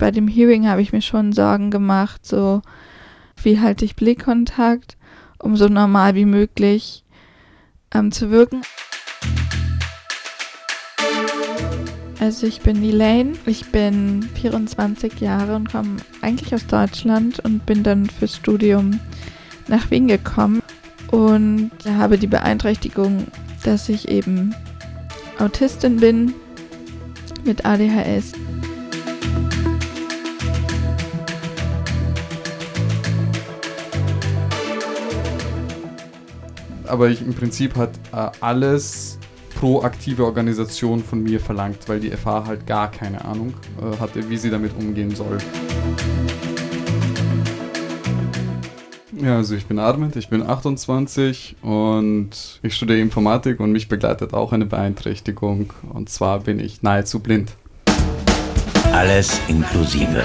Bei dem Hearing habe ich mir schon Sorgen gemacht, so wie halte ich Blickkontakt, um so normal wie möglich ähm, zu wirken. Also ich bin Elaine, ich bin 24 Jahre und komme eigentlich aus Deutschland und bin dann fürs Studium nach Wien gekommen und habe die Beeinträchtigung, dass ich eben Autistin bin mit ADHS. Aber ich, im Prinzip hat äh, alles proaktive Organisation von mir verlangt, weil die FH halt gar keine Ahnung äh, hatte, wie sie damit umgehen soll. Ja, also ich bin Armin, ich bin 28 und ich studiere Informatik und mich begleitet auch eine Beeinträchtigung und zwar bin ich nahezu blind. Alles inklusive.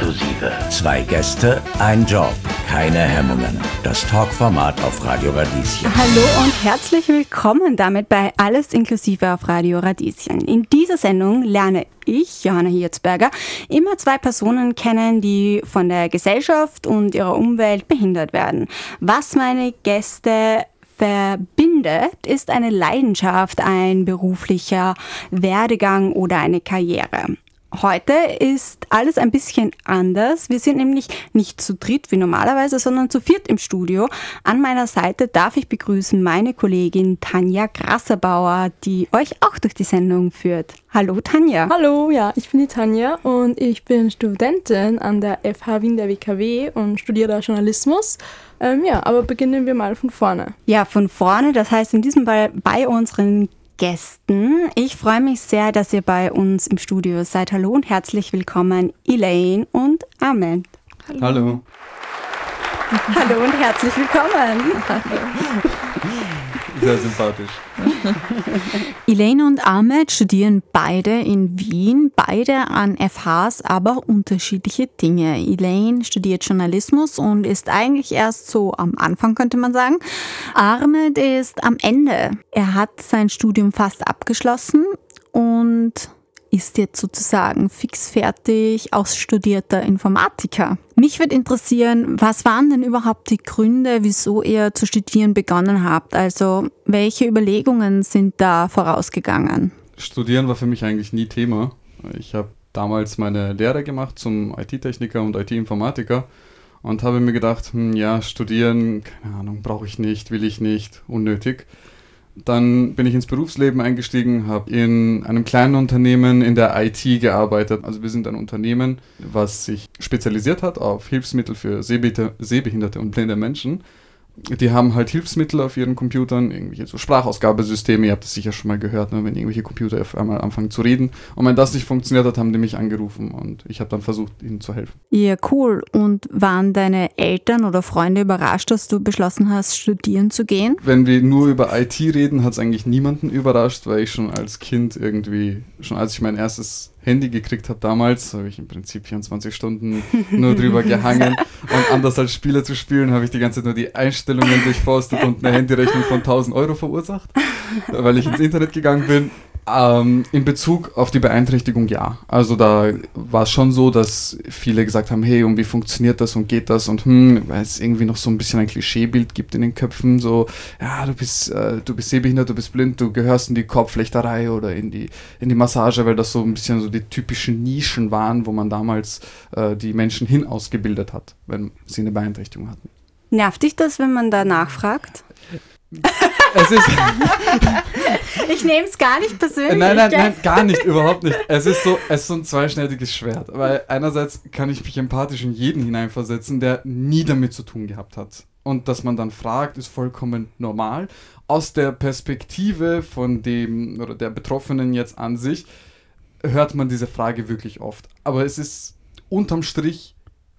Zwei Gäste, ein Job, keine Hemmungen. Das Talkformat auf Radio Radieschen. Hallo und herzlich willkommen damit bei Alles inklusive auf Radio Radieschen. In dieser Sendung lerne ich, Johanna Hirzberger, immer zwei Personen kennen, die von der Gesellschaft und ihrer Umwelt behindert werden. Was meine Gäste verbindet, ist eine Leidenschaft, ein beruflicher Werdegang oder eine Karriere. Heute ist alles ein bisschen anders. Wir sind nämlich nicht zu dritt wie normalerweise, sondern zu viert im Studio. An meiner Seite darf ich begrüßen meine Kollegin Tanja Grasserbauer, die euch auch durch die Sendung führt. Hallo Tanja. Hallo, ja, ich bin die Tanja und ich bin Studentin an der FH Wien der WKW und studiere da Journalismus. Ähm, ja, aber beginnen wir mal von vorne. Ja, von vorne, das heißt in diesem Fall bei unseren Gästen. Ich freue mich sehr, dass ihr bei uns im Studio seid. Hallo und herzlich willkommen, Elaine und Ahmed. Hallo. Hallo. Hallo und herzlich willkommen. Sehr sympathisch. Elaine und Ahmed studieren beide in Wien, beide an FHs, aber unterschiedliche Dinge. Elaine studiert Journalismus und ist eigentlich erst so am Anfang, könnte man sagen. Ahmed ist am Ende. Er hat sein Studium fast abgeschlossen und ist jetzt sozusagen fixfertig ausstudierter Informatiker. Mich würde interessieren, was waren denn überhaupt die Gründe, wieso ihr zu studieren begonnen habt? Also welche Überlegungen sind da vorausgegangen? Studieren war für mich eigentlich nie Thema. Ich habe damals meine Lehre gemacht zum IT-Techniker und IT-Informatiker und habe mir gedacht, hm, ja, studieren, keine Ahnung, brauche ich nicht, will ich nicht, unnötig. Dann bin ich ins Berufsleben eingestiegen, habe in einem kleinen Unternehmen in der IT gearbeitet. Also wir sind ein Unternehmen, was sich spezialisiert hat auf Hilfsmittel für sehbehinderte und blinde Menschen die haben halt Hilfsmittel auf ihren Computern, irgendwelche so Sprachausgabesysteme, ihr habt das sicher schon mal gehört, ne, wenn irgendwelche Computer auf einmal anfangen zu reden. Und wenn das nicht funktioniert hat, haben die mich angerufen und ich habe dann versucht, ihnen zu helfen. Ja, cool. Und waren deine Eltern oder Freunde überrascht, dass du beschlossen hast, studieren zu gehen? Wenn wir nur über IT reden, hat es eigentlich niemanden überrascht, weil ich schon als Kind irgendwie, schon als ich mein erstes Handy gekriegt habe damals, habe ich im Prinzip 24 Stunden nur drüber gehangen. Und anders als Spiele zu spielen, habe ich die ganze Zeit nur die Einstellungen durchforstet und eine Handyrechnung von 1000 Euro verursacht, weil ich ins Internet gegangen bin. Ähm, in Bezug auf die Beeinträchtigung ja. Also da war es schon so, dass viele gesagt haben, hey, und wie funktioniert das und geht das und hm, weil es irgendwie noch so ein bisschen ein Klischeebild gibt in den Köpfen, so, ja, du bist, äh, du bist sehbehindert, du bist blind, du gehörst in die Kopflechterei oder in die, in die Massage, weil das so ein bisschen so die typischen Nischen waren, wo man damals äh, die Menschen hin ausgebildet hat, wenn sie eine Beeinträchtigung hatten. Nervt dich das, wenn man da nachfragt? es ist. ich nehme es gar nicht persönlich. Nein, nein, nein, gar nicht, überhaupt nicht. Es ist so, es ist so ein zweischneidiges Schwert. Weil einerseits kann ich mich empathisch in jeden hineinversetzen, der nie damit zu tun gehabt hat. Und dass man dann fragt, ist vollkommen normal. Aus der Perspektive von dem oder der Betroffenen jetzt an sich hört man diese Frage wirklich oft. Aber es ist unterm Strich,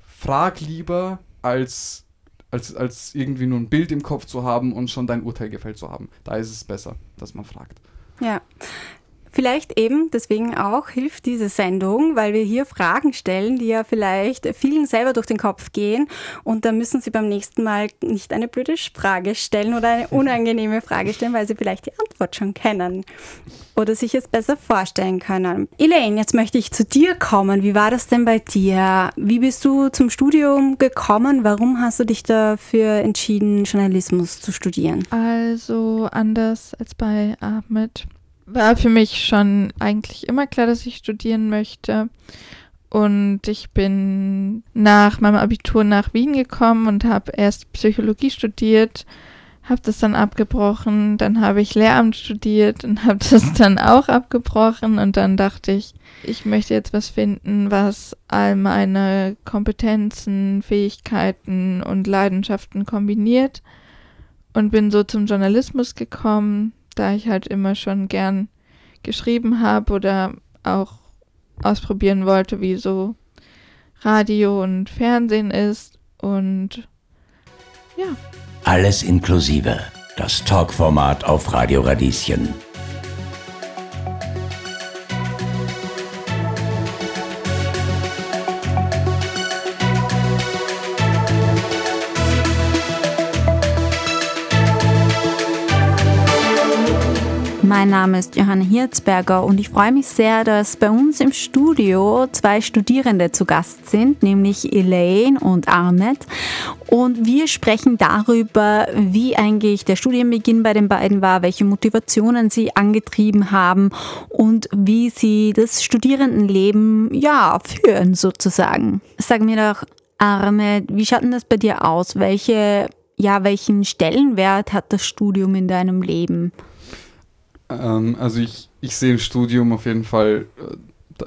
frag lieber als als, als irgendwie nur ein Bild im Kopf zu haben und schon dein Urteil gefällt zu haben. Da ist es besser, dass man fragt. Ja. Vielleicht eben deswegen auch hilft diese Sendung, weil wir hier Fragen stellen, die ja vielleicht vielen selber durch den Kopf gehen und da müssen sie beim nächsten Mal nicht eine blöde Frage stellen oder eine unangenehme Frage stellen, weil sie vielleicht die Antwort schon kennen oder sich es besser vorstellen können. Elaine, jetzt möchte ich zu dir kommen. Wie war das denn bei dir? Wie bist du zum Studium gekommen? Warum hast du dich dafür entschieden, Journalismus zu studieren? Also anders als bei Ahmed war für mich schon eigentlich immer klar, dass ich studieren möchte. Und ich bin nach meinem Abitur nach Wien gekommen und habe erst Psychologie studiert, habe das dann abgebrochen, dann habe ich Lehramt studiert und habe das dann auch abgebrochen. Und dann dachte ich, ich möchte jetzt was finden, was all meine Kompetenzen, Fähigkeiten und Leidenschaften kombiniert. Und bin so zum Journalismus gekommen, da ich halt immer schon gern geschrieben habe oder auch ausprobieren wollte, wie so Radio und Fernsehen ist und ja. Alles inklusive. Das Talkformat auf Radio Radieschen. Mein Name ist Johanna Hirzberger und ich freue mich sehr, dass bei uns im Studio zwei Studierende zu Gast sind, nämlich Elaine und Ahmed. Und wir sprechen darüber, wie eigentlich der Studienbeginn bei den beiden war, welche Motivationen sie angetrieben haben und wie sie das Studierendenleben ja führen sozusagen. Sag mir doch, Ahmed, wie schaut denn das bei dir aus? Welche ja, welchen Stellenwert hat das Studium in deinem Leben? Ähm, also ich, ich sehe ein Studium auf jeden Fall, äh,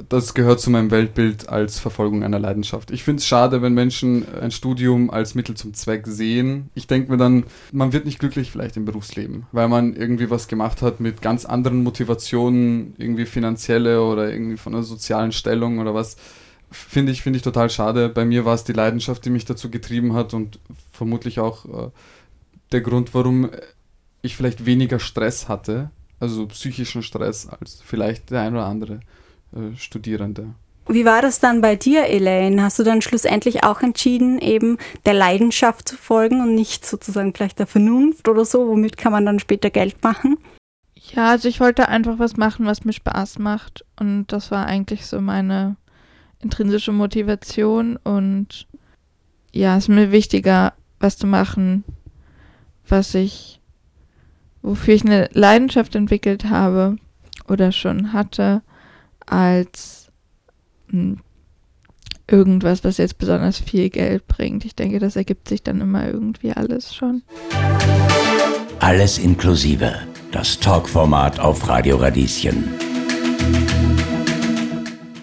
das gehört zu meinem Weltbild als Verfolgung einer Leidenschaft. Ich finde es schade, wenn Menschen ein Studium als Mittel zum Zweck sehen. Ich denke mir dann, man wird nicht glücklich vielleicht im Berufsleben, weil man irgendwie was gemacht hat mit ganz anderen Motivationen, irgendwie finanzielle oder irgendwie von einer sozialen Stellung oder was. Finde ich, finde ich total schade. Bei mir war es die Leidenschaft, die mich dazu getrieben hat und vermutlich auch äh, der Grund, warum ich vielleicht weniger Stress hatte also psychischen Stress als vielleicht der ein oder andere äh, Studierende. Wie war das dann bei dir, Elaine? Hast du dann schlussendlich auch entschieden, eben der Leidenschaft zu folgen und nicht sozusagen vielleicht der Vernunft oder so? Womit kann man dann später Geld machen? Ja, also ich wollte einfach was machen, was mir Spaß macht. Und das war eigentlich so meine intrinsische Motivation. Und ja, es ist mir wichtiger, was zu machen, was ich wofür ich eine Leidenschaft entwickelt habe oder schon hatte, als mh, hm, irgendwas, was jetzt besonders viel Geld bringt. Ich denke, das ergibt sich dann immer irgendwie alles schon. Alles inklusive. Das Talkformat auf Radio Radieschen.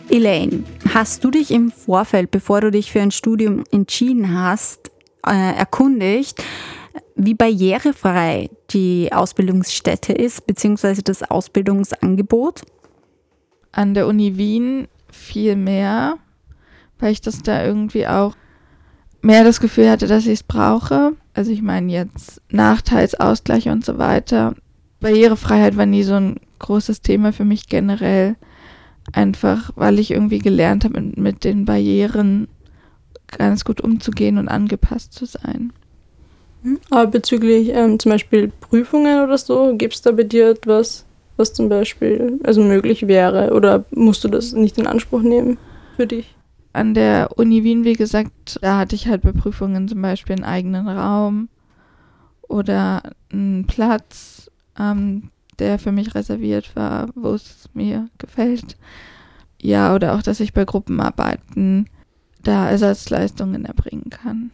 Elaine, hast du dich im Vorfeld, bevor du dich für ein Studium entschieden hast, äh, erkundigt, wie barrierefrei die Ausbildungsstätte ist, beziehungsweise das Ausbildungsangebot? An der Uni Wien viel mehr, weil ich das da irgendwie auch mehr das Gefühl hatte, dass ich es brauche. Also ich meine jetzt Nachteilsausgleich und so weiter. Barrierefreiheit war nie so ein großes Thema für mich generell. Einfach, weil ich irgendwie gelernt habe, mit, den Barrieren ganz gut umzugehen und angepasst zu sein. Aber bezüglich ähm, zum Beispiel Prüfungen oder so, gibt es da bei dir etwas, was zum Beispiel also möglich wäre? Oder musst du das nicht in Anspruch nehmen für dich? An der Uni Wien, wie gesagt, da hatte ich halt bei Prüfungen zum Beispiel einen eigenen Raum oder einen Platz, ähm, der für mich reserviert war, wo es mir gefällt. Ja, oder auch, dass ich bei Gruppenarbeiten da Ersatzleistungen erbringen kann.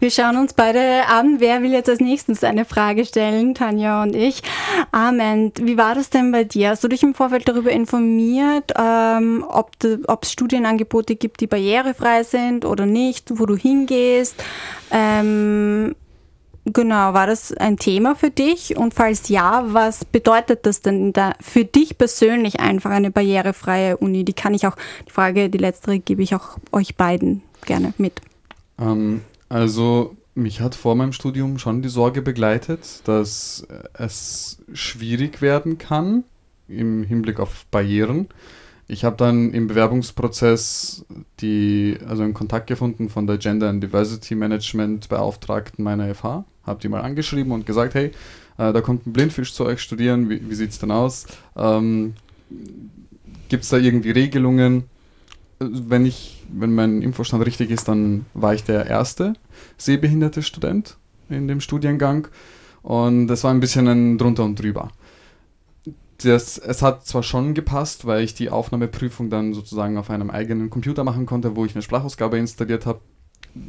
Wir schauen uns beide an. Wer will jetzt als nächstes eine Frage stellen? Tanja und ich. Amen. Wie war das denn bei dir? Hast du dich im Vorfeld darüber informiert, ähm, ob es Studienangebote gibt, die barrierefrei sind oder nicht, wo du hingehst? Ähm, Genau, war das ein Thema für dich? Und falls ja, was bedeutet das denn da für dich persönlich einfach eine barrierefreie Uni? Die kann ich auch, die Frage, die letztere gebe ich auch euch beiden gerne mit. Ähm, also Mich hat vor meinem Studium schon die Sorge begleitet, dass es schwierig werden kann im Hinblick auf Barrieren. Ich habe dann im Bewerbungsprozess die, also einen Kontakt gefunden von der Gender and Diversity Management Beauftragten meiner FH, habe die mal angeschrieben und gesagt, hey, äh, da kommt ein Blindfisch zu euch studieren, wie, wie sieht es denn aus? Ähm, Gibt es da irgendwie Regelungen? Wenn ich, wenn mein Infostand richtig ist, dann war ich der erste sehbehinderte Student in dem Studiengang. Und das war ein bisschen ein drunter und drüber. Das, es hat zwar schon gepasst, weil ich die Aufnahmeprüfung dann sozusagen auf einem eigenen Computer machen konnte, wo ich eine Sprachausgabe installiert habe,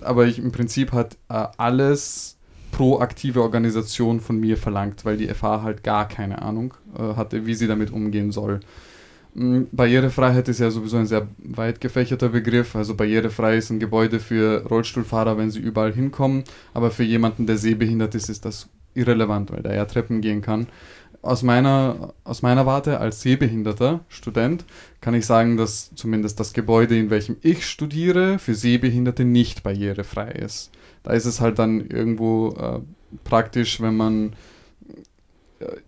aber ich, im Prinzip hat äh, alles proaktive Organisation von mir verlangt, weil die FH halt gar keine Ahnung äh, hatte, wie sie damit umgehen soll. Mhm, Barrierefreiheit ist ja sowieso ein sehr weit gefächerter Begriff. Also barrierefrei ist ein Gebäude für Rollstuhlfahrer, wenn sie überall hinkommen. Aber für jemanden, der sehbehindert ist, ist das irrelevant, weil der ja Treppen gehen kann aus meiner, aus meiner Warte als sehbehinderter Student kann ich sagen, dass zumindest das Gebäude, in welchem ich studiere, für Sehbehinderte nicht barrierefrei ist. Da ist es halt dann irgendwo äh, praktisch, wenn man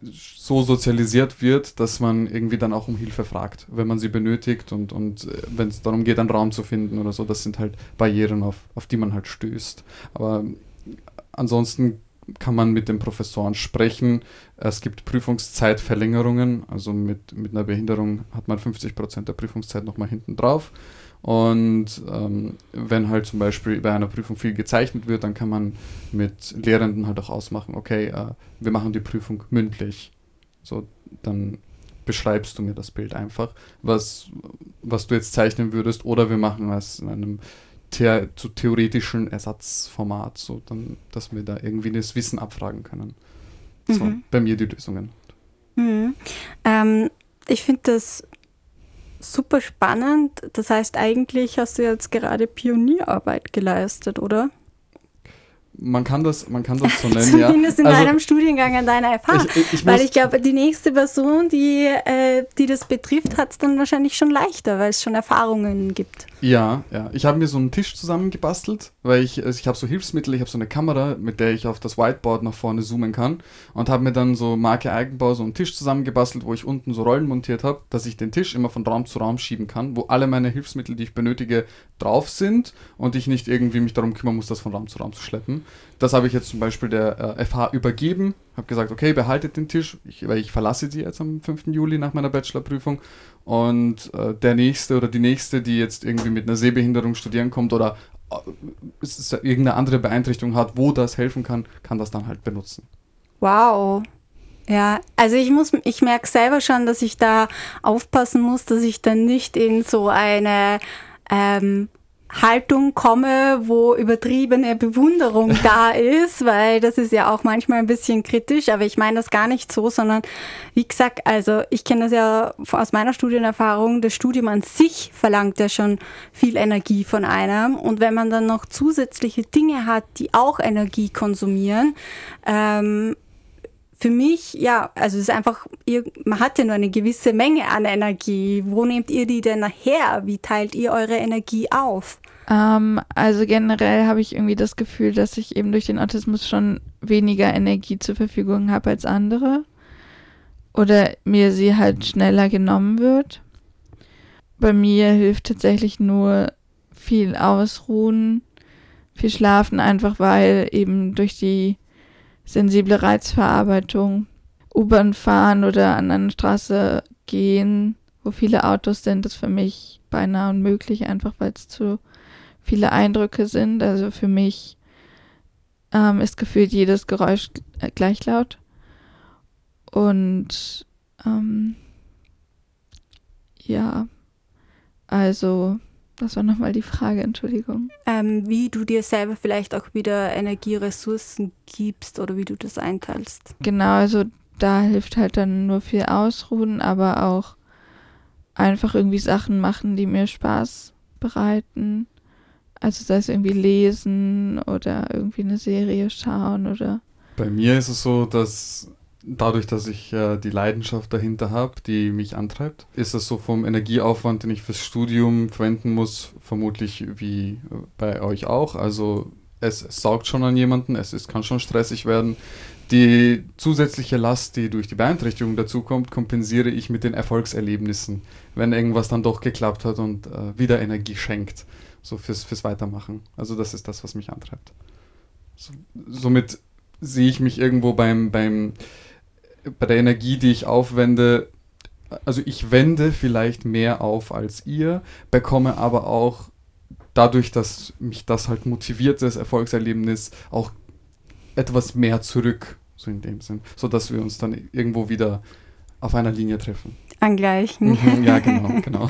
so sozialisiert wird, dass man irgendwie dann auch um Hilfe fragt, wenn man sie benötigt und, und äh, wenn es darum geht, einen Raum zu finden oder so. Das sind halt Barrieren, auf, auf die man halt stößt. Aber ansonsten kann man mit den Professoren sprechen. Es gibt Prüfungszeitverlängerungen, also mit, mit einer Behinderung hat man 50 Prozent der Prüfungszeit nochmal hinten drauf. Und ähm, wenn halt zum Beispiel bei einer Prüfung viel gezeichnet wird, dann kann man mit Lehrenden halt auch ausmachen, okay, äh, wir machen die Prüfung mündlich. So, dann beschreibst du mir das Bild einfach, was, was du jetzt zeichnen würdest, oder wir machen es in einem the zu theoretischen Ersatzformat, so dann, dass wir da irgendwie das Wissen abfragen können. So, mhm. bei mir die Lösungen. Mhm. Ähm, ich finde das super spannend. Das heißt, eigentlich hast du jetzt gerade Pionierarbeit geleistet, oder? Man kann das, man kann das so nennen, Zumindest ja. in also, deinem Studiengang an deiner FH. Ich, ich, ich weil ich glaube, die nächste Person, die, äh, die das betrifft, hat es dann wahrscheinlich schon leichter, weil es schon Erfahrungen gibt. Ja, ja. Ich habe mir so einen Tisch zusammengebastelt, weil ich, also ich habe so Hilfsmittel, ich habe so eine Kamera, mit der ich auf das Whiteboard nach vorne zoomen kann und habe mir dann so Marke Eigenbau so einen Tisch zusammengebastelt, wo ich unten so Rollen montiert habe, dass ich den Tisch immer von Raum zu Raum schieben kann, wo alle meine Hilfsmittel, die ich benötige, drauf sind und ich nicht irgendwie mich darum kümmern muss, das von Raum zu Raum zu schleppen. Das habe ich jetzt zum Beispiel der äh, FH übergeben, habe gesagt, okay, behaltet den Tisch, ich, weil ich verlasse sie jetzt am 5. Juli nach meiner Bachelorprüfung und äh, der nächste oder die nächste, die jetzt irgendwie mit einer Sehbehinderung studieren kommt oder äh, irgendeine andere Beeinträchtigung hat, wo das helfen kann, kann das dann halt benutzen. Wow. Ja, also ich muss, ich merke selber schon, dass ich da aufpassen muss, dass ich dann nicht in so eine ähm, Haltung komme, wo übertriebene Bewunderung da ist, weil das ist ja auch manchmal ein bisschen kritisch, aber ich meine das gar nicht so, sondern wie gesagt, also ich kenne das ja aus meiner Studienerfahrung, das Studium an sich verlangt ja schon viel Energie von einem. Und wenn man dann noch zusätzliche Dinge hat, die auch Energie konsumieren, ähm, für mich, ja, also es ist einfach, ihr, man hat ja nur eine gewisse Menge an Energie. Wo nehmt ihr die denn her? Wie teilt ihr eure Energie auf? Ähm, also generell habe ich irgendwie das Gefühl, dass ich eben durch den Autismus schon weniger Energie zur Verfügung habe als andere. Oder mir sie halt schneller genommen wird. Bei mir hilft tatsächlich nur viel Ausruhen, viel Schlafen, einfach weil eben durch die sensible Reizverarbeitung, U-Bahn fahren oder an einer Straße gehen, wo viele Autos sind, ist für mich beinahe unmöglich, einfach weil es zu viele Eindrücke sind. Also für mich ähm, ist gefühlt jedes Geräusch gleich laut. Und ähm, ja, also das war nochmal die Frage, Entschuldigung. Ähm, wie du dir selber vielleicht auch wieder Energieressourcen gibst oder wie du das einteilst. Genau, also da hilft halt dann nur viel Ausruhen, aber auch einfach irgendwie Sachen machen, die mir Spaß bereiten. Also sei es irgendwie lesen oder irgendwie eine Serie schauen oder. Bei mir ist es so, dass dadurch, dass ich äh, die Leidenschaft dahinter habe, die mich antreibt, ist das so vom Energieaufwand, den ich fürs Studium verwenden muss, vermutlich wie äh, bei euch auch. Also es, saugt schon an jemanden, es ist, kann schon stressig werden. Die zusätzliche Last, die durch die Beeinträchtigung dazukommt, kompensiere ich mit den Erfolgserlebnissen, wenn irgendwas dann doch geklappt hat und äh, wieder Energie schenkt, so fürs, fürs Weitermachen. Also das ist das, was mich antreibt. So, somit sehe ich mich irgendwo beim, beim, bei der Energie, die ich aufwende, also ich wende vielleicht mehr auf als ihr, bekomme aber auch dadurch, dass mich das halt motiviert, das Erfolgserlebnis, auch etwas mehr zurück, so in dem Sinn, sodass wir uns dann irgendwo wieder auf einer Linie treffen. Angleichen. Mhm, ja, genau, genau.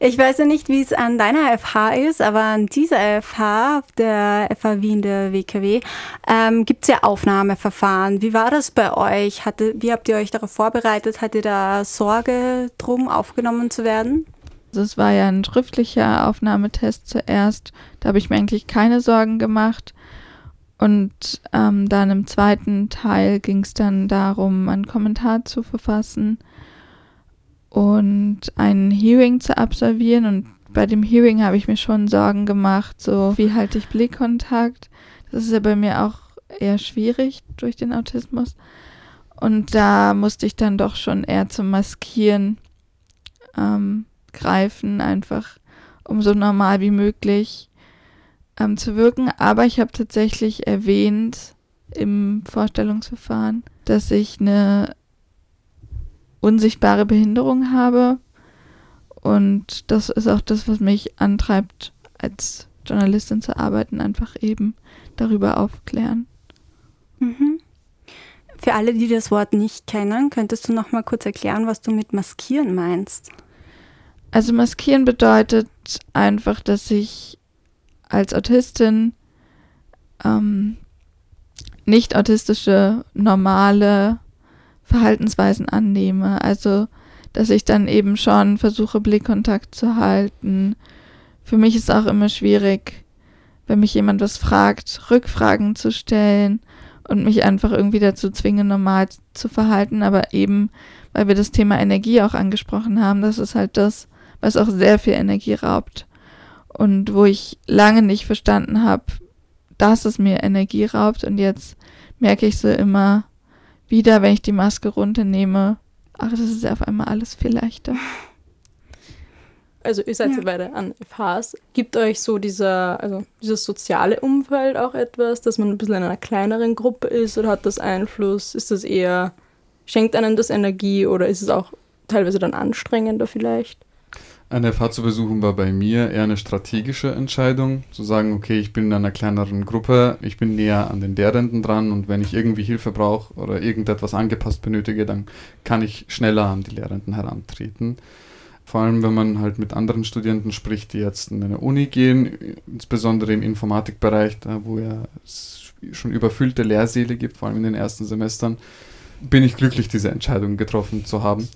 Ich weiß ja nicht, wie es an deiner FH ist, aber an dieser FH, der FH Wien, der WKW, ähm, gibt es ja Aufnahmeverfahren. Wie war das bei euch? Hatte, wie habt ihr euch darauf vorbereitet? Hattet ihr da Sorge drum, aufgenommen zu werden? Also es war ja ein schriftlicher Aufnahmetest zuerst. Da habe ich mir eigentlich keine Sorgen gemacht. Und ähm, dann im zweiten Teil ging es dann darum, einen Kommentar zu verfassen und ein Hearing zu absolvieren. Und bei dem Hearing habe ich mir schon Sorgen gemacht, so wie halte ich Blickkontakt. Das ist ja bei mir auch eher schwierig durch den Autismus. Und da musste ich dann doch schon eher zum Maskieren ähm, greifen, einfach um so normal wie möglich ähm, zu wirken. Aber ich habe tatsächlich erwähnt im Vorstellungsverfahren, dass ich eine unsichtbare Behinderung habe. Und das ist auch das, was mich antreibt, als Journalistin zu arbeiten, einfach eben darüber aufklären. Mhm. Für alle, die das Wort nicht kennen, könntest du noch mal kurz erklären, was du mit maskieren meinst? Also maskieren bedeutet einfach, dass ich als Autistin ähm, nicht autistische normale Verhaltensweisen annehme. Also, dass ich dann eben schon versuche, Blickkontakt zu halten. Für mich ist auch immer schwierig, wenn mich jemand was fragt, Rückfragen zu stellen und mich einfach irgendwie dazu zwingen, normal zu verhalten. Aber eben, weil wir das Thema Energie auch angesprochen haben, das ist halt das, was auch sehr viel Energie raubt und wo ich lange nicht verstanden habe, dass es mir Energie raubt und jetzt merke ich so immer wieder, wenn ich die Maske runternehme, ach, das ist auf einmal alles viel leichter. Also ihr seid ja beide an FHs. Gibt euch so dieser, also dieses soziale Umfeld auch etwas, dass man ein bisschen in einer kleineren Gruppe ist oder hat das Einfluss? Ist das eher, schenkt einem das Energie oder ist es auch teilweise dann anstrengender vielleicht? Eine Fahrt zu besuchen war bei mir eher eine strategische Entscheidung, zu sagen, okay, ich bin in einer kleineren Gruppe, ich bin näher an den Lehrenden dran und wenn ich irgendwie Hilfe brauche oder irgendetwas angepasst benötige, dann kann ich schneller an die Lehrenden herantreten. Vor allem, wenn man halt mit anderen Studenten spricht, die jetzt in eine Uni gehen, insbesondere im Informatikbereich, da wo ja es schon überfüllte Lehrsäle gibt, vor allem in den ersten Semestern, bin ich glücklich, diese Entscheidung getroffen zu haben.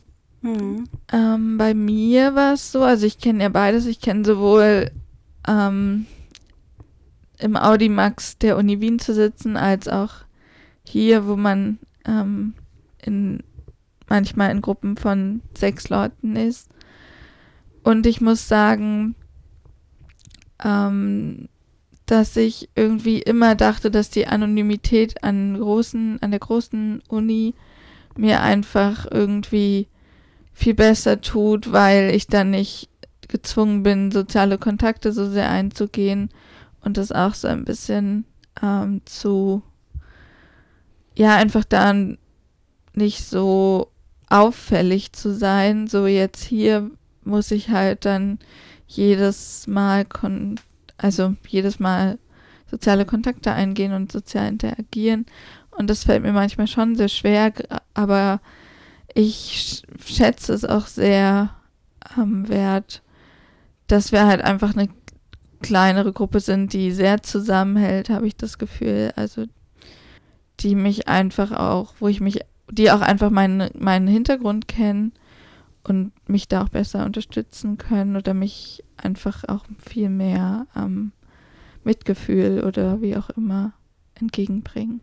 Mhm. Ähm, bei mir war es so, also ich kenne ja beides. Ich kenne sowohl ähm, im Audimax der Uni Wien zu sitzen, als auch hier, wo man ähm, in, manchmal in Gruppen von sechs Leuten ist. Und ich muss sagen, ähm, dass ich irgendwie immer dachte, dass die Anonymität an großen, an der großen Uni mir einfach irgendwie viel besser tut, weil ich dann nicht gezwungen bin, soziale Kontakte so sehr einzugehen und das auch so ein bisschen ähm, zu, ja, einfach dann nicht so auffällig zu sein. So jetzt hier muss ich halt dann jedes Mal, kon also jedes Mal soziale Kontakte eingehen und sozial interagieren. Und das fällt mir manchmal schon sehr schwer, aber ich schätze es auch sehr am Wert, dass wir halt einfach eine kleinere Gruppe sind, die sehr zusammenhält, habe ich das Gefühl. Also die mich einfach auch, wo ich mich, die auch einfach meinen, meinen Hintergrund kennen und mich da auch besser unterstützen können oder mich einfach auch viel mehr ähm, Mitgefühl oder wie auch immer entgegenbringen.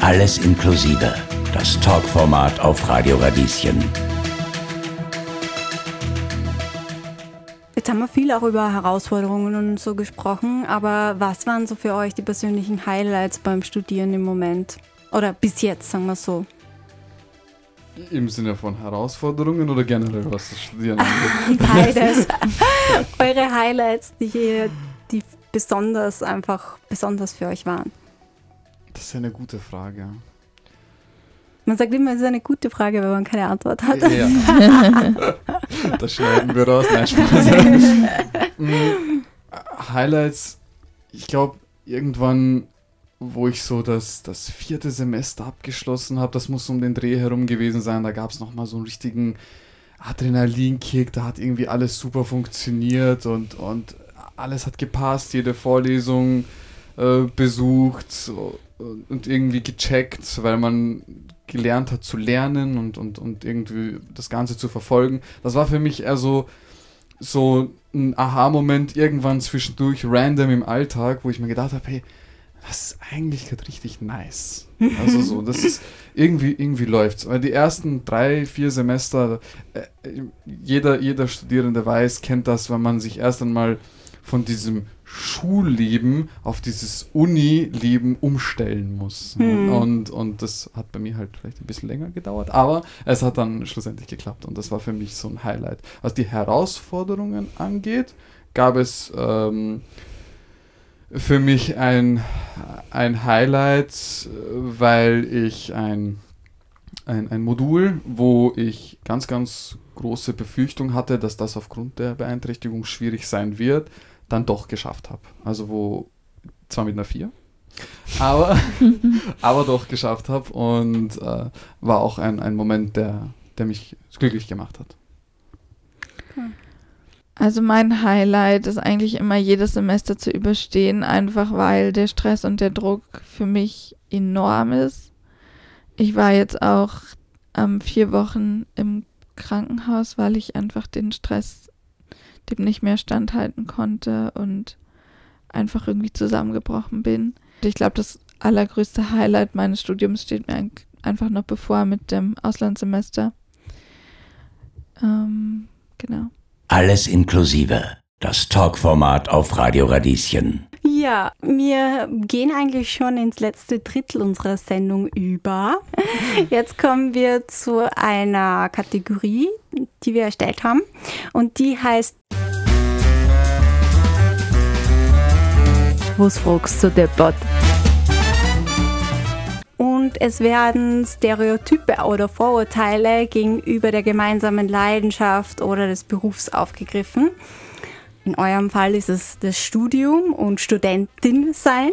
Alles inklusive. Das Talkformat auf Radio Radieschen. Jetzt haben wir viel auch über Herausforderungen und so gesprochen, aber was waren so für euch die persönlichen Highlights beim Studieren im Moment? Oder bis jetzt, sagen wir so. Im Sinne von Herausforderungen oder generell was das Studieren angeht? Beides. Eure Highlights, die, hier, die besonders einfach besonders für euch waren. Das ist eine gute Frage. Man sagt immer, es ist eine gute Frage, wenn man keine Antwort hat. Ja. das schneiden wir raus. Nein, Spaß. Mm, Highlights, ich glaube, irgendwann, wo ich so das, das vierte Semester abgeschlossen habe, das muss um den Dreh herum gewesen sein, da gab es nochmal so einen richtigen Adrenalinkick, da hat irgendwie alles super funktioniert und, und alles hat gepasst, jede Vorlesung äh, besucht so, und irgendwie gecheckt, weil man gelernt hat zu lernen und, und, und irgendwie das Ganze zu verfolgen. Das war für mich eher so, so ein Aha-Moment irgendwann zwischendurch random im Alltag, wo ich mir gedacht habe, hey, das ist eigentlich gerade richtig nice. Also so, das ist irgendwie, irgendwie läuft's. Weil die ersten drei, vier Semester, äh, jeder, jeder Studierende weiß, kennt das, wenn man sich erst einmal von diesem Schulleben auf dieses Uni-Leben umstellen muss. Hm. Und, und das hat bei mir halt vielleicht ein bisschen länger gedauert, aber es hat dann schlussendlich geklappt und das war für mich so ein Highlight. Was die Herausforderungen angeht, gab es ähm, für mich ein, ein Highlight, weil ich ein, ein, ein Modul, wo ich ganz, ganz große Befürchtung hatte, dass das aufgrund der Beeinträchtigung schwierig sein wird, dann doch geschafft habe. Also wo, zwar mit einer 4, aber, aber doch geschafft habe und äh, war auch ein, ein Moment, der, der mich glücklich gemacht hat. Also mein Highlight ist eigentlich immer jedes Semester zu überstehen, einfach weil der Stress und der Druck für mich enorm ist. Ich war jetzt auch ähm, vier Wochen im Krankenhaus, weil ich einfach den Stress dem nicht mehr standhalten konnte und einfach irgendwie zusammengebrochen bin. Ich glaube, das allergrößte Highlight meines Studiums steht mir einfach noch bevor mit dem Auslandssemester. Ähm, genau. Alles inklusive. Das Talkformat auf Radio Radieschen. Ja, wir gehen eigentlich schon ins letzte Drittel unserer Sendung über. Jetzt kommen wir zu einer Kategorie, die wir erstellt haben. Und die heißt Was fragst du deppert? Und es werden Stereotype oder Vorurteile gegenüber der gemeinsamen Leidenschaft oder des Berufs aufgegriffen. In eurem Fall ist es das Studium und Studentin sein.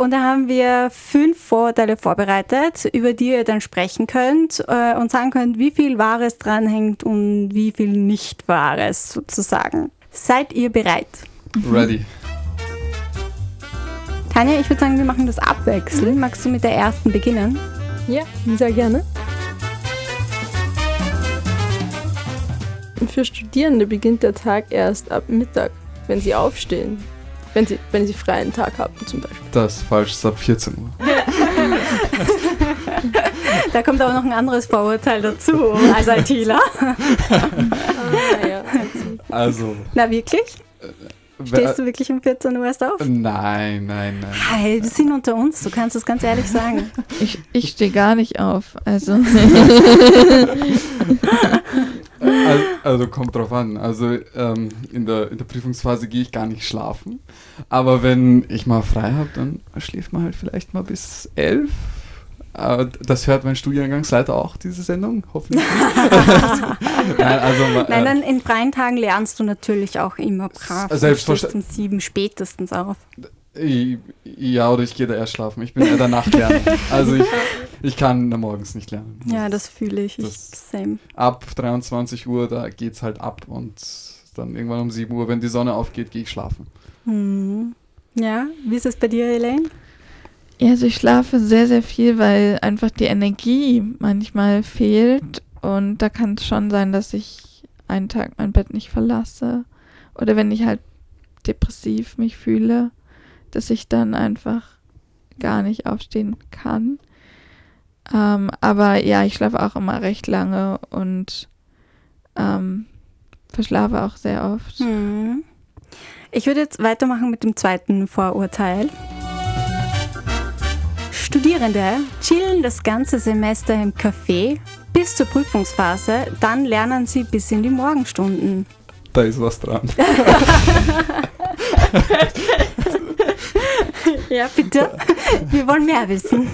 Und da haben wir fünf Vorurteile vorbereitet, über die ihr dann sprechen könnt äh, und sagen könnt, wie viel Wahres dranhängt und wie viel nicht Wahres sozusagen. Seid ihr bereit? Ready. Tanja, ich würde sagen, wir machen das abwechselnd. Magst du mit der ersten beginnen? Ja, sehr gerne. Für Studierende beginnt der Tag erst ab Mittag, wenn sie aufstehen. Wenn sie, wenn sie freien Tag haben zum Beispiel. Das ist falsch, es ist ab 14 Uhr. Da kommt aber noch ein anderes Vorurteil dazu als ITler. Ah, ja. Also. Na wirklich? Stehst du wirklich um 14 Uhr erst auf? Nein, nein, nein. Hey, wir sind unter uns, du kannst es ganz ehrlich sagen. Ich, ich stehe gar nicht auf. Also. Also, also kommt drauf an. Also ähm, in, der, in der Prüfungsphase gehe ich gar nicht schlafen. Aber wenn ich mal frei habe, dann schläft man halt vielleicht mal bis elf. Äh, das hört mein Studiengangsleiter auch, diese Sendung, hoffentlich. Nein, also, äh, Nein, dann in freien Tagen lernst du natürlich auch immer brav. Selbstverständlich. Um sieben spätestens auf. Ja, oder ich gehe da erst schlafen. Ich bin eher der Nachtlerner. Also ich, ich kann da morgens nicht lernen. Ja, das fühle ich. ich Das- same. Ab 23 Uhr, da geht's halt ab und dann irgendwann um 7 Uhr, wenn die Sonne aufgeht, gehe ich schlafen. Hm. Ja, wie ist es bei dir, Elaine? Ja, also ich schlafe sehr, sehr viel, weil einfach die Energie manchmal fehlt. Und da kann es schon sein, dass ich einen Tag mein Bett nicht verlasse. Oder wenn ich halt depressiv mich fühle, dass ich dann einfach gar nicht aufstehen kann. Ähm, aber ja, ich schlafe auch immer recht lange und ähm, verschlafe auch sehr oft. Hm. Ich würde jetzt weitermachen mit dem zweiten Vorurteil. Studierende chillen das ganze Semester im Café bis zur Prüfungsphase, dann lernen sie bis in die Morgenstunden. Da ist was dran. ja, bitte. Wir wollen mehr wissen.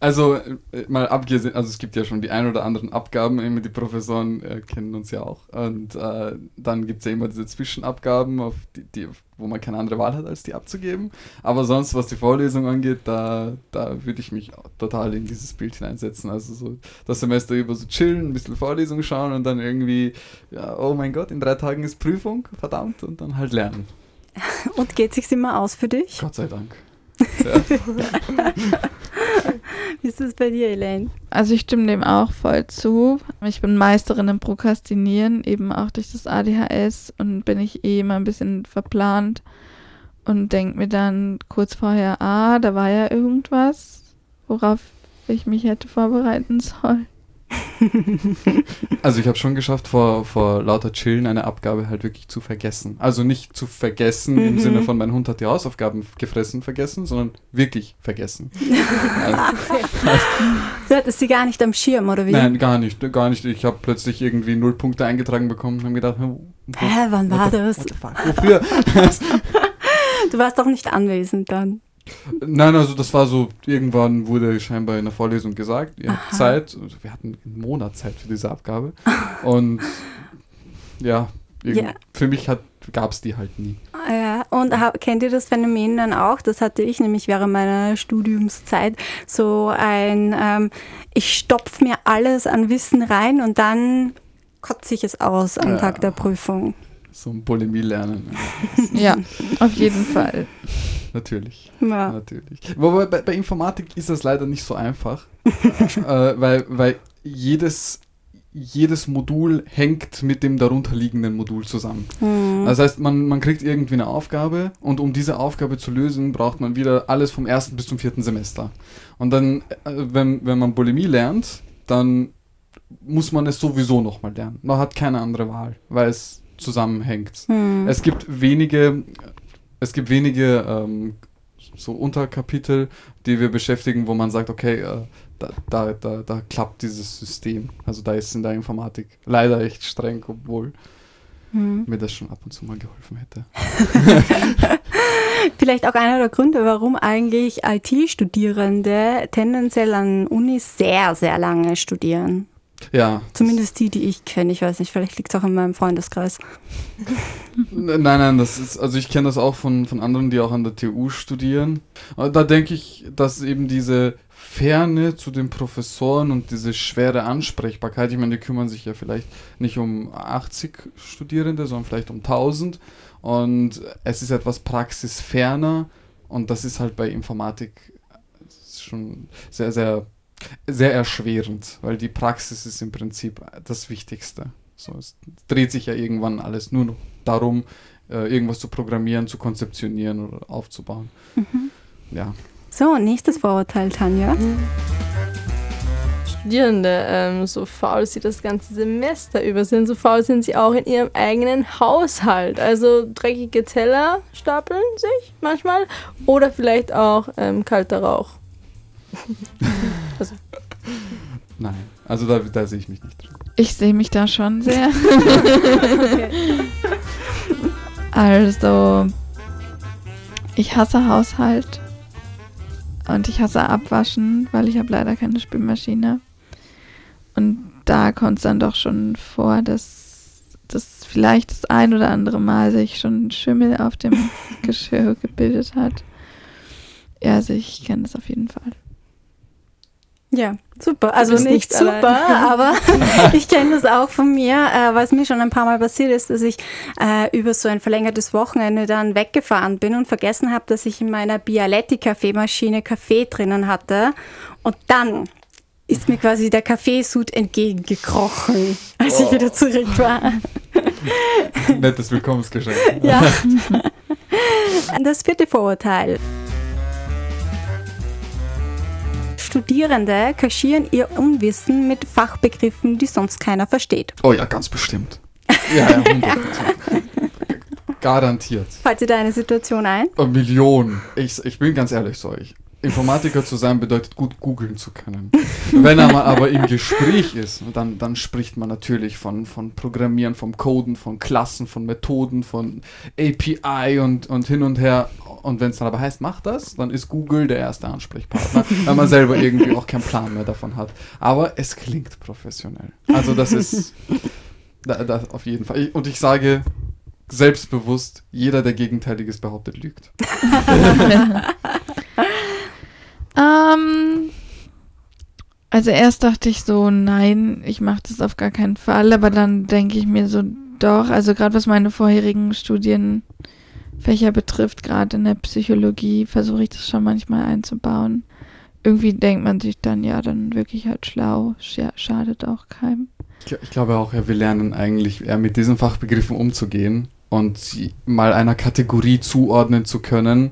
Also äh, mal abgesehen, also es gibt ja schon die ein oder anderen Abgaben, immer die Professoren äh, kennen uns ja auch. Und äh, dann gibt es ja immer diese Zwischenabgaben, auf die, die, wo man keine andere Wahl hat, als die abzugeben. Aber sonst, was die Vorlesung angeht, da, da würde ich mich total in dieses Bild hineinsetzen. Also so das Semester über so chillen, ein bisschen Vorlesung schauen und dann irgendwie, ja, oh mein Gott, in drei Tagen ist Prüfung, verdammt, und dann halt lernen. Und geht sich's immer aus für dich? Gott sei Dank. Wie ist es bei dir, Elaine? Also ich stimme dem auch voll zu. Ich bin Meisterin im Prokrastinieren, eben auch durch das ADHS und bin ich eh immer ein bisschen verplant und denke mir dann kurz vorher, ah, da war ja irgendwas, worauf ich mich hätte vorbereiten sollen. also ich habe schon geschafft, vor, vor lauter Chillen eine Abgabe halt wirklich zu vergessen. Also nicht zu vergessen mhm. im Sinne von mein Hund hat die Hausaufgaben gefressen vergessen, sondern wirklich vergessen. also, du hattest sie gar nicht am Schirm, oder wie? Nein, gar nicht, gar nicht. Ich habe plötzlich irgendwie null Punkte eingetragen bekommen und habe gedacht, wo, Hä, wann war das? Wofür? du warst doch nicht anwesend dann. Nein, also das war so, irgendwann wurde scheinbar in der Vorlesung gesagt, ihr habt Zeit, also wir hatten einen Monat Zeit für diese Abgabe und ja, ja. für mich gab es die halt nie. Ja, und hab, kennt ihr das Phänomen dann auch? Das hatte ich nämlich während meiner Studiumszeit. So ein, ähm, ich stopfe mir alles an Wissen rein und dann kotze ich es aus am ja. Tag der Prüfung. So ein Bulimie lernen. ja, auf jeden Fall. Natürlich. Ja. Natürlich. Wobei bei, bei, Informatik ist das leider nicht so einfach, äh, weil, weil jedes, jedes Modul hängt mit dem darunterliegenden Modul zusammen. Mhm. Das heißt, man, man kriegt irgendwie eine Aufgabe und um diese Aufgabe zu lösen, braucht man wieder alles vom ersten bis zum vierten Semester. Und dann, äh, wenn, wenn man Bulimie lernt, dann muss man es sowieso nochmal lernen. Man hat keine andere Wahl, weil es zusammenhängt. Mhm. Es gibt wenige es gibt wenige ähm, so Unterkapitel, die wir beschäftigen, wo man sagt, okay, äh, da, da, da, da, klappt dieses System. Also da ist in der Informatik leider echt streng, obwohl hm. mir das schon ab und zu mal geholfen hätte. Vielleicht auch einer der Gründe, warum eigentlich IT-Studierende tendenziell an Unis sehr, sehr lange studieren. Ja. Zumindest die, die ich kenne. Ich weiß nicht, vielleicht liegt es auch in meinem Freundeskreis. nein, nein, das ist, also ich kenne das auch von, von anderen, die auch an der TU studieren. Da denke ich, dass eben diese Ferne zu den Professoren und diese schwere Ansprechbarkeit, ich meine, die kümmern sich ja vielleicht nicht um 80 Studierende, sondern vielleicht um 1000. Und es ist etwas praxisferner und das ist halt bei Informatik schon sehr, sehr sehr erschwerend, weil die Praxis ist im Prinzip das Wichtigste. So, es dreht sich ja irgendwann alles nur noch darum, äh, irgendwas zu programmieren, zu konzeptionieren oder aufzubauen. Mhm. Ja. So, nächstes Vorurteil, Tanja. Studierende, ähm, so faul sie das ganze Semester über sind, so faul sind sie auch in ihrem eigenen Haushalt. Also dreckige Teller stapeln sich manchmal oder vielleicht auch ähm, kalter Rauch. Also. Nein, also da, da sehe ich mich nicht drin. Ich sehe mich da schon sehr. Also, ich hasse Haushalt und ich hasse Abwaschen, weil ich habe leider keine Spülmaschine. Und da kommt es dann doch schon vor, dass das vielleicht das ein oder andere Mal sich schon Schimmel auf dem Geschirr gebildet hat. Ja, also ich kenne das auf jeden Fall. Ja, super. Also nicht, super, aber ich kenne das auch von mir, äh, was mir schon ein paar Mal passiert ist, dass ich äh, über so ein verlängertes Wochenende dann weggefahren bin und vergessen habe, dass ich in meiner Bialetti-Kaffeemaschine Kaffee drinnen hatte. Und dann ist mir quasi der Kaffeesud entgegengekrochen, als oh. ich wieder zurück war. Nettes Willkommensgeschenk. Ja. Das vierte Vorurteil. Studierende kaschieren ihr Unwissen mit Fachbegriffen, die sonst keiner versteht. Oh ja, ganz bestimmt. Ja, ja, 100%. Garantiert. Fällt dir da eine Situation ein? Eine Million. Ich, ich bin ganz ehrlich zu euch. Informatiker zu sein bedeutet gut googeln zu können. Wenn man aber im Gespräch ist, dann, dann spricht man natürlich von, von Programmieren, vom Coden, von Klassen, von Methoden, von API und, und hin und her. Und wenn es dann aber heißt, mach das, dann ist Google der erste Ansprechpartner, weil man selber irgendwie auch keinen Plan mehr davon hat. Aber es klingt professionell. Also das ist da, da auf jeden Fall. Und ich sage selbstbewusst, jeder, der Gegenteiliges behauptet, lügt. Ähm, also erst dachte ich so, nein, ich mache das auf gar keinen Fall, aber dann denke ich mir so, doch, also gerade was meine vorherigen Studienfächer betrifft, gerade in der Psychologie, versuche ich das schon manchmal einzubauen. Irgendwie denkt man sich dann, ja, dann wirklich halt schlau, Scha- schadet auch keinem. Ich, ich glaube auch, ja, wir lernen eigentlich eher mit diesen Fachbegriffen umzugehen und sie mal einer Kategorie zuordnen zu können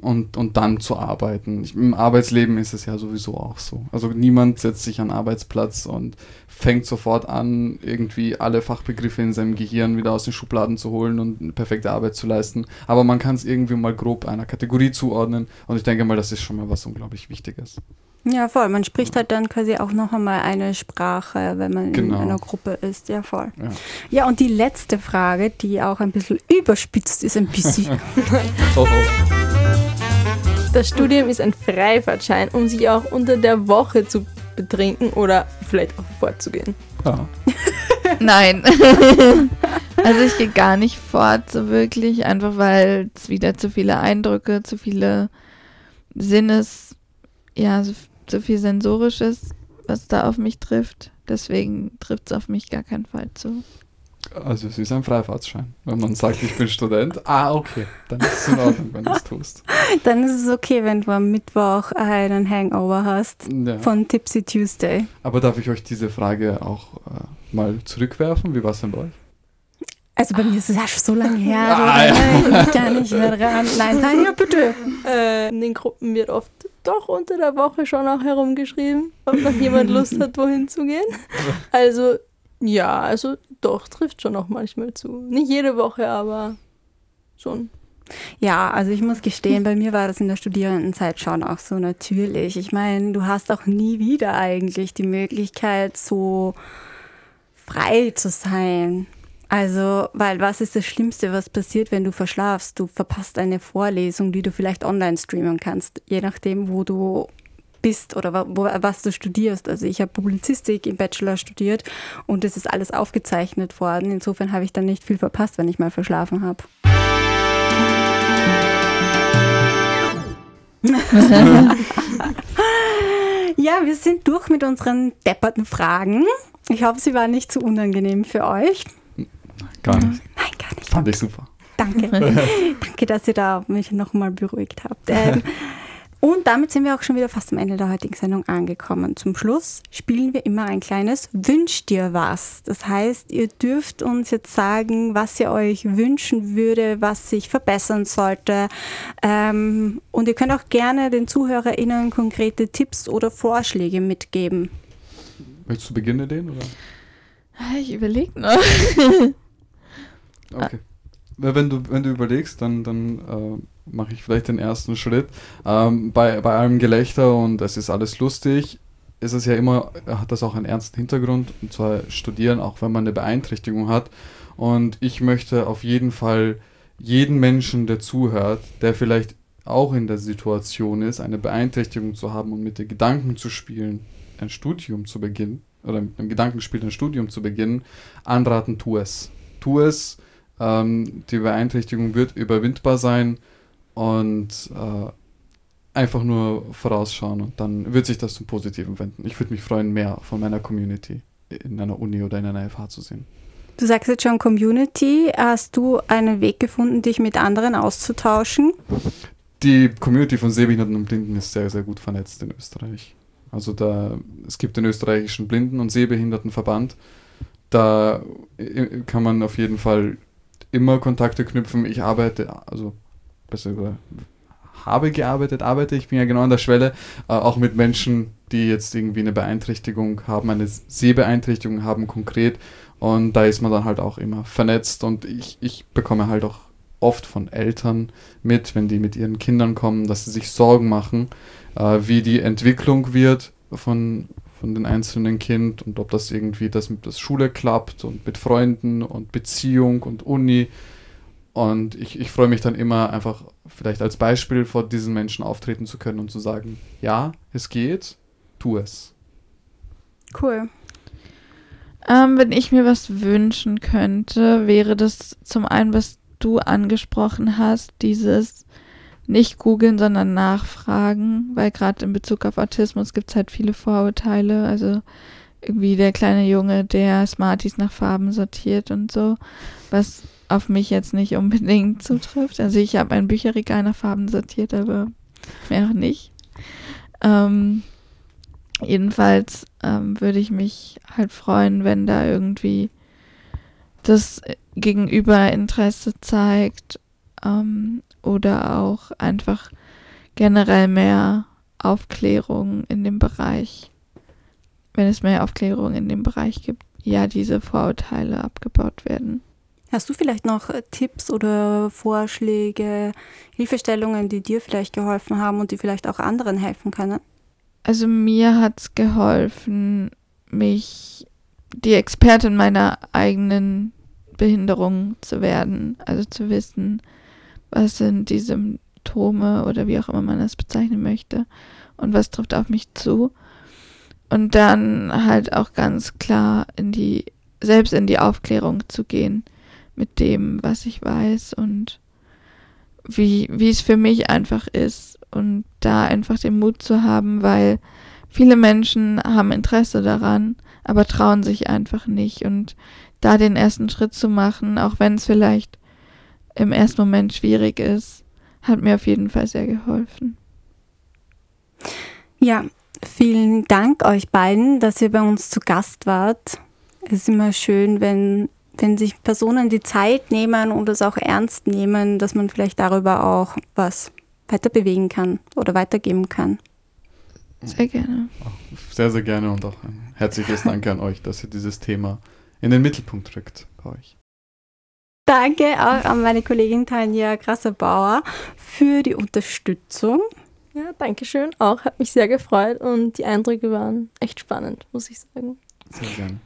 und, und dann zu arbeiten. Ich, Im Arbeitsleben ist es ja sowieso auch so. Also niemand setzt sich an den Arbeitsplatz und fängt sofort an, irgendwie alle Fachbegriffe in seinem Gehirn wieder aus den Schubladen zu holen und eine perfekte Arbeit zu leisten. Aber man kann es irgendwie mal grob einer Kategorie zuordnen und ich denke mal, das ist schon mal was unglaublich Wichtiges. Ja, voll. Man spricht halt dann quasi auch noch einmal eine Sprache, wenn man Genau. in einer Gruppe ist. Ja, voll. Ja. Ja, und die letzte Frage, die auch ein bisschen überspitzt ist, ein bisschen. Oh, oh. Das Studium ist ein Freifahrtschein, um sich auch unter der Woche zu betrinken oder vielleicht auch fortzugehen. Ja. Nein. also ich gehe gar nicht fort, so wirklich, einfach weil es wieder zu viele Eindrücke, zu viele Sinnes, ja, so, so viel Sensorisches, was da auf mich trifft. Deswegen trifft es auf mich gar keinen Fall zu. Also es ist ein Freifahrtschein. Wenn man sagt, ich bin Student, ah, okay, dann ist es in Ordnung, wenn du es tust. Dann ist es okay, wenn du am Mittwoch einen Hangover hast Ja. von Tipsy Tuesday. Aber darf ich euch diese Frage auch äh, mal zurückwerfen? Wie war es denn bei euch? Also bei mir ist es ja schon so lange her, Ah, du, ja. nein, ich kann nicht mehr dran. Nein, Tanja, bitte. Äh, in den Gruppen wird oft doch unter der Woche schon auch herumgeschrieben, ob noch jemand Lust hat, wohin zu gehen. Also, ja, also doch, trifft schon auch manchmal zu. Nicht jede Woche, aber schon. Ja, also ich muss gestehen, bei mir war das in der Studierendenzeit schon auch so natürlich. Ich meine, du hast auch nie wieder eigentlich die Möglichkeit, so frei zu sein. Also, weil was ist das Schlimmste, was passiert, wenn du verschlafst? Du verpasst eine Vorlesung, die du vielleicht online streamen kannst, je nachdem, wo du bist oder was du studierst. Also ich habe Publizistik im Bachelor studiert und es ist alles aufgezeichnet worden. Insofern habe ich dann nicht viel verpasst, wenn ich mal verschlafen habe. Ja, wir sind durch mit unseren depperten Fragen. Ich hoffe, sie waren nicht zu unangenehm für euch. Gar nicht. Nein, gar nicht. Fand ich super. Danke. Danke, dass ihr da mich nochmal beruhigt habt. Ähm, und damit sind wir auch schon wieder fast am Ende der heutigen Sendung angekommen. Zum Schluss spielen wir immer ein kleines Wünsch dir was. Das heißt, ihr dürft uns jetzt sagen, was ihr euch wünschen würde, was sich verbessern sollte. Ähm, und ihr könnt auch gerne den ZuhörerInnen konkrete Tipps oder Vorschläge mitgeben. Möchtest du beginnen den? Oder? Ich überlege noch. Okay. Wenn du, wenn du überlegst, dann, dann äh, mache ich vielleicht den ersten Schritt. Ähm, bei, bei allem Gelächter und es ist alles lustig, ist es ja immer, hat das auch einen ernsten Hintergrund, und zwar studieren, auch wenn man eine Beeinträchtigung hat. Und ich möchte auf jeden Fall jeden Menschen, der zuhört, der vielleicht auch in der Situation ist, eine Beeinträchtigung zu haben und mit den Gedanken zu spielen, ein Studium zu beginnen, oder mit einem Gedankenspiel ein Studium zu beginnen, anraten, tu es. Tu es, ähm, die Beeinträchtigung wird überwindbar sein und äh, einfach nur vorausschauen und dann wird sich das zum Positiven wenden. Ich würde mich freuen, mehr von meiner Community in einer Uni oder in einer FH zu sehen. Du sagst jetzt schon Community. Hast du einen Weg gefunden, dich mit anderen auszutauschen? Die Community von Sehbehinderten und Blinden ist sehr, sehr gut vernetzt in Österreich. Also da, es gibt den österreichischen Blinden- und Sehbehindertenverband. Da äh, kann man auf jeden Fall immer Kontakte knüpfen. Ich arbeite, also besser gesagt, habe gearbeitet, arbeite. Ich bin ja genau an der Schwelle, äh, auch mit Menschen, die jetzt irgendwie eine Beeinträchtigung haben, eine Sehbeeinträchtigung haben konkret. Und da ist man dann halt auch immer vernetzt und ich, ich bekomme halt auch oft von Eltern mit, wenn die mit ihren Kindern kommen, dass sie sich Sorgen machen, äh, wie die Entwicklung wird von, von den einzelnen Kind und ob das irgendwie das mit der Schule klappt und mit Freunden und Beziehung und Uni. Und ich, ich freue mich dann immer einfach vielleicht als Beispiel vor diesen Menschen auftreten zu können und zu sagen, ja, es geht, tu es. Cool. Ähm, wenn ich mir was wünschen könnte, wäre das zum einen, was du angesprochen hast, dieses nicht googeln, sondern nachfragen, weil gerade in Bezug auf Autismus gibt es halt viele Vorurteile. Also irgendwie der kleine Junge, der Smarties nach Farben sortiert und so, was auf mich jetzt nicht unbedingt zutrifft. Also ich habe ein Bücherregal nach Farben sortiert, aber mehr auch nicht. Ähm, jedenfalls ähm, würde ich mich halt freuen, wenn da irgendwie das Gegenüber Interesse zeigt ähm, oder auch einfach generell mehr Aufklärung in dem Bereich, wenn es mehr Aufklärung in dem Bereich gibt, ja, diese Vorurteile abgebaut werden. Hast du vielleicht noch äh, Tipps oder Vorschläge, Hilfestellungen, die dir vielleicht geholfen haben und die vielleicht auch anderen helfen können? Also mir hat es geholfen, mich die Expertin meiner eigenen Behinderung zu werden, also zu wissen, was sind die Symptome oder wie auch immer man das bezeichnen möchte und was trifft auf mich zu. Und dann halt auch ganz klar in die, selbst in die Aufklärung zu gehen mit dem, was ich weiß und wie, wie es für mich einfach ist und da einfach den Mut zu haben, weil viele Menschen haben Interesse daran, aber trauen sich einfach nicht und da den ersten Schritt zu machen, auch wenn es vielleicht im ersten Moment schwierig ist, hat mir auf jeden Fall sehr geholfen. Ja, vielen Dank euch beiden, dass ihr bei uns zu Gast wart. Es ist immer schön, wenn, wenn sich Personen die Zeit nehmen und es auch ernst nehmen, dass man vielleicht darüber auch was weiter bewegen kann oder weitergeben kann. Sehr gerne. Sehr, sehr gerne und auch ein herzliches Danke an euch, dass ihr dieses Thema in den Mittelpunkt rückt bei euch. Danke auch an meine Kollegin Tanja Grasserbauer für die Unterstützung. Ja, danke schön. Auch hat mich sehr gefreut und die Eindrücke waren echt spannend, muss ich sagen. Sehr gerne.